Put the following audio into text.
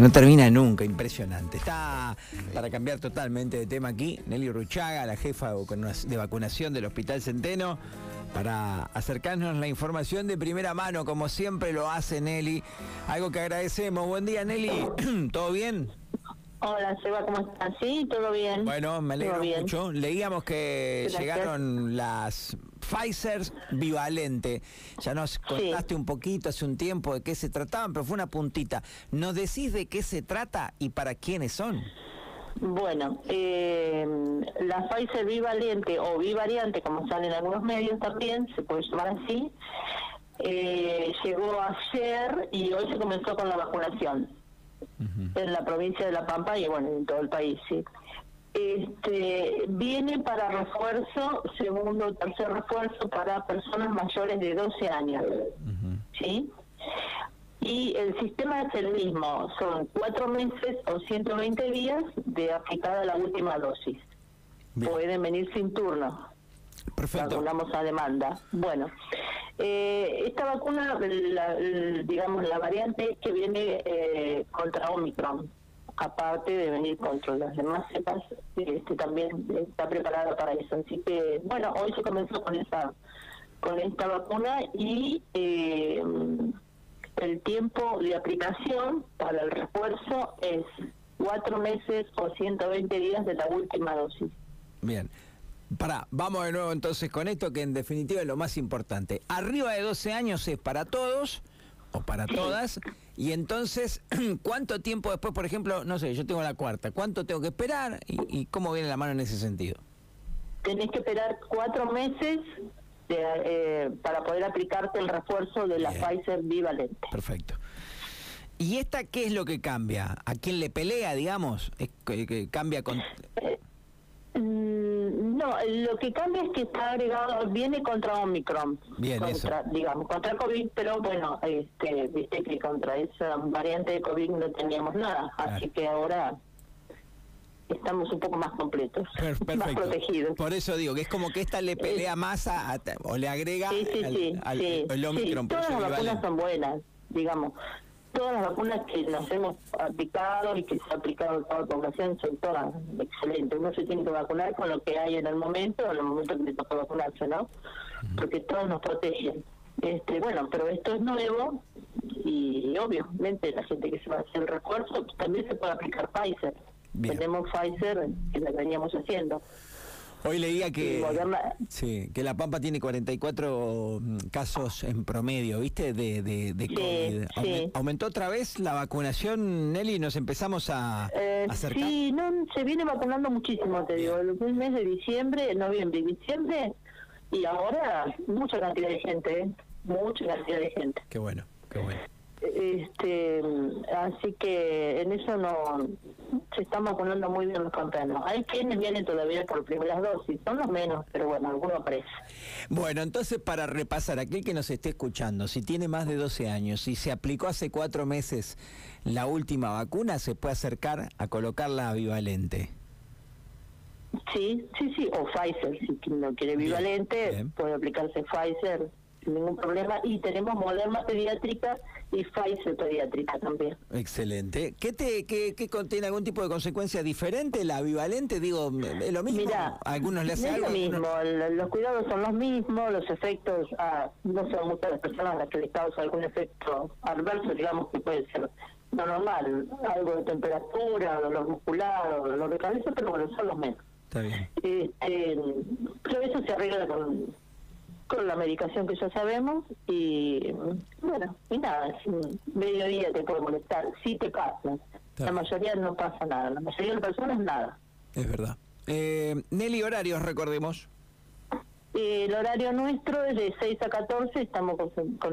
no termina nunca, impresionante. Está para cambiar totalmente de tema aquí, Nelly Ruchaga, la jefa de vacunación del Hospital Centeno, para acercarnos la información de primera mano, como siempre lo hace Nelly. Algo que agradecemos. Buen día, Nelly. ¿Todo bien? Hola, Seba, ¿cómo estás? Sí, todo bien. Bueno, me alegro mucho. Leíamos que llegaron las Pfizer bivalente. Ya nos contaste un poquito hace un tiempo de qué se trataban, pero fue una puntita. ¿Nos decís de qué se trata y para quiénes son? Bueno, eh, la Pfizer bivalente o bivariante, como sale en algunos medios también, se puede llamar así, eh, llegó ayer y hoy se comenzó con la vacunación en la provincia de La Pampa y bueno, en todo el país, sí. Este, viene para refuerzo, segundo o tercer refuerzo para personas mayores de 12 años, ¿sí? Y el sistema es el mismo, son cuatro meses o 120 días de aplicada la última dosis. Pueden venir sin turno. Perfecto. Vacunamos a demanda. Bueno, eh, esta vacuna, digamos, la variante que viene eh, contra Omicron, aparte de venir contra las demás cepas, este, también está preparada para eso. Así que, bueno, hoy se comenzó con esa con esta vacuna y eh, el tiempo de aplicación para el refuerzo es cuatro meses o 120 días de la última dosis. Bien. Para, vamos de nuevo entonces con esto que en definitiva es lo más importante. Arriba de 12 años es para todos o para todas y entonces cuánto tiempo después, por ejemplo, no sé, yo tengo la cuarta, ¿cuánto tengo que esperar y, cómo viene la mano en ese sentido? Tenés que esperar cuatro meses eh, para poder aplicarte el refuerzo de la Pfizer bivalente. Perfecto. ¿Y esta qué es lo que cambia? ¿A quién le pelea, digamos? ¿Es que, cambia con...? Eh, lo que cambia es que está agregado, viene contra Omicron. Bien, contra, Digamos, contra COVID, pero bueno, este, viste que contra esa variante de COVID no teníamos nada, así que ahora estamos un poco más completos, más protegidos. Por eso digo que es como que esta le pelea más a, o le agrega al, Omicron. todas las vacunas son buenas, digamos todas las vacunas que nos hemos aplicado y que se ha aplicado a toda la población son todas excelentes. Uno se tiene que vacunar con lo que hay en el momento, en el momento que le toca vacunarse, ¿no? Porque todos nos protegen. Este, bueno, pero esto es nuevo y obviamente la gente que se va a hacer el refuerzo también se puede aplicar Pfizer. Tenemos Pfizer que la veníamos haciendo. Hoy leía que, sí, que La Pampa tiene 44 mm, casos en promedio, ¿viste? De, de, COVID. ¿Aumentó otra vez la vacunación, Nelly? ¿Nos empezamos a eh, acercar? Sí, no, se viene vacunando muchísimo, te digo. El mes de diciembre, noviembre y diciembre, y ahora mucha cantidad de gente, ¿eh? Mucha cantidad de gente. Qué bueno, qué bueno. Este, así que en eso no se están vacunando muy bien los campeones. Hay quienes vienen todavía por primeras dosis, son los menos, pero bueno, algunos aparecen. Bueno, entonces para repasar, aquel que nos esté escuchando, si tiene más de 12 años y se aplicó hace cuatro meses la última vacuna, se puede acercar a colocar la bivalente. Sí, sí, sí, o Pfizer, si no quiere bivalente, puede aplicarse Pfizer sin ningún problema. Y tenemos Moderna pediátrica y Pfizer pediátrica también. Excelente. ¿Qué, te, qué, contiene algún tipo de consecuencia diferente? ¿La bivalente? Digo, ¿es lo mismo? Mira, algunos le hacen es lo mismo. Los cuidados son los mismos, los efectos, ah, no son muchas las personas a las que les causa algún efecto adverso, digamos que puede ser no normal, algo de temperatura, dolor muscular, dolor de cabeza, pero bueno, son los menos. Está bien. Este, pero eso se arregla con con la medicación que ya sabemos y bueno, y nada, mediodía te puede molestar, sí te pasa. La mayoría no pasa nada, la mayoría de las personas nada. Es verdad. Eh, Nelly, horarios, recordemos. el horario nuestro es de 6 a 14, estamos con, con